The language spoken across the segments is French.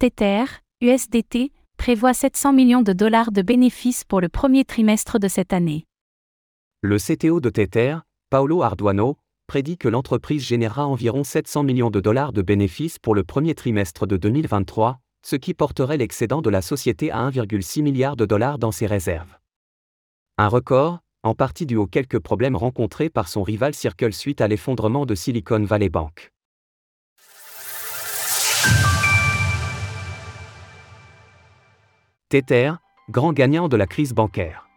Tether, USDT, prévoit 700 millions de dollars de bénéfices pour le premier trimestre de cette année. Le CTO de Tether, Paolo Arduano, prédit que l'entreprise générera environ 700 millions de dollars de bénéfices pour le premier trimestre de 2023, ce qui porterait l'excédent de la société à 1,6 milliard de dollars dans ses réserves. Un record, en partie dû aux quelques problèmes rencontrés par son rival Circle suite à l'effondrement de Silicon Valley Bank. Tether, grand gagnant de la crise bancaire.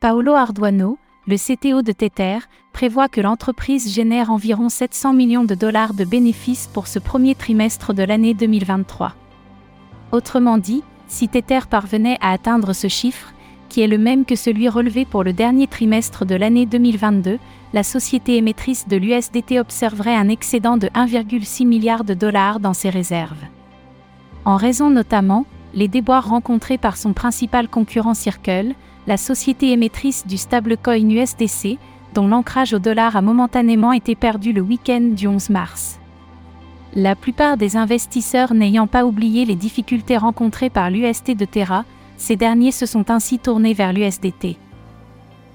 Paolo Arduano, le CTO de Tether, prévoit que l'entreprise génère environ 700 millions de dollars de bénéfices pour ce premier trimestre de l'année 2023. Autrement dit, si Tether parvenait à atteindre ce chiffre, qui est le même que celui relevé pour le dernier trimestre de l'année 2022, la société émettrice de l'USDT observerait un excédent de 1,6 milliard de dollars dans ses réserves. En raison notamment, les déboires rencontrés par son principal concurrent Circle, la société émettrice du stablecoin USDC, dont l'ancrage au dollar a momentanément été perdu le week-end du 11 mars. La plupart des investisseurs n'ayant pas oublié les difficultés rencontrées par l'UST de Terra, ces derniers se sont ainsi tournés vers l'USDT.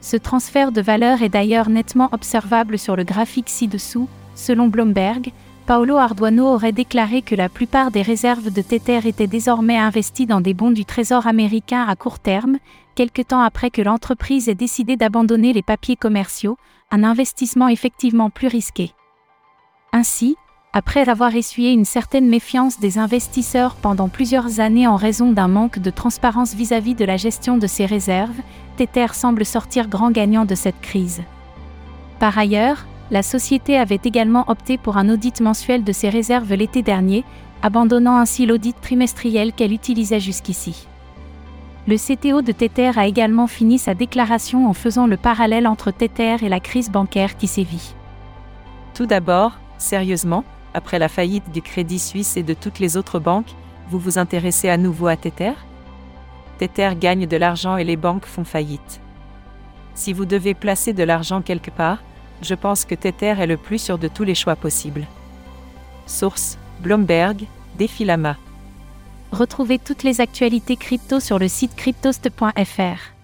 Ce transfert de valeur est d'ailleurs nettement observable sur le graphique ci-dessous. Selon Bloomberg, Paolo Arduano aurait déclaré que la plupart des réserves de Tether étaient désormais investies dans des bons du Trésor américain à court terme, quelque temps après que l'entreprise ait décidé d'abandonner les papiers commerciaux, un investissement effectivement plus risqué. Ainsi, après avoir essuyé une certaine méfiance des investisseurs pendant plusieurs années en raison d'un manque de transparence vis-à-vis de la gestion de ses réserves, Tether semble sortir grand gagnant de cette crise. Par ailleurs, la société avait également opté pour un audit mensuel de ses réserves l'été dernier, abandonnant ainsi l'audit trimestriel qu'elle utilisait jusqu'ici. Le CTO de Tether a également fini sa déclaration en faisant le parallèle entre Tether et la crise bancaire qui sévit. Tout d'abord, sérieusement, après la faillite du Crédit Suisse et de toutes les autres banques, vous vous intéressez à nouveau à Tether? Tether gagne de l'argent et les banques font faillite. Si vous devez placer de l'argent quelque part, je pense que Tether est le plus sûr de tous les choix possibles. Source Bloomberg, Défilama. Retrouvez toutes les actualités crypto sur le site cryptost.fr.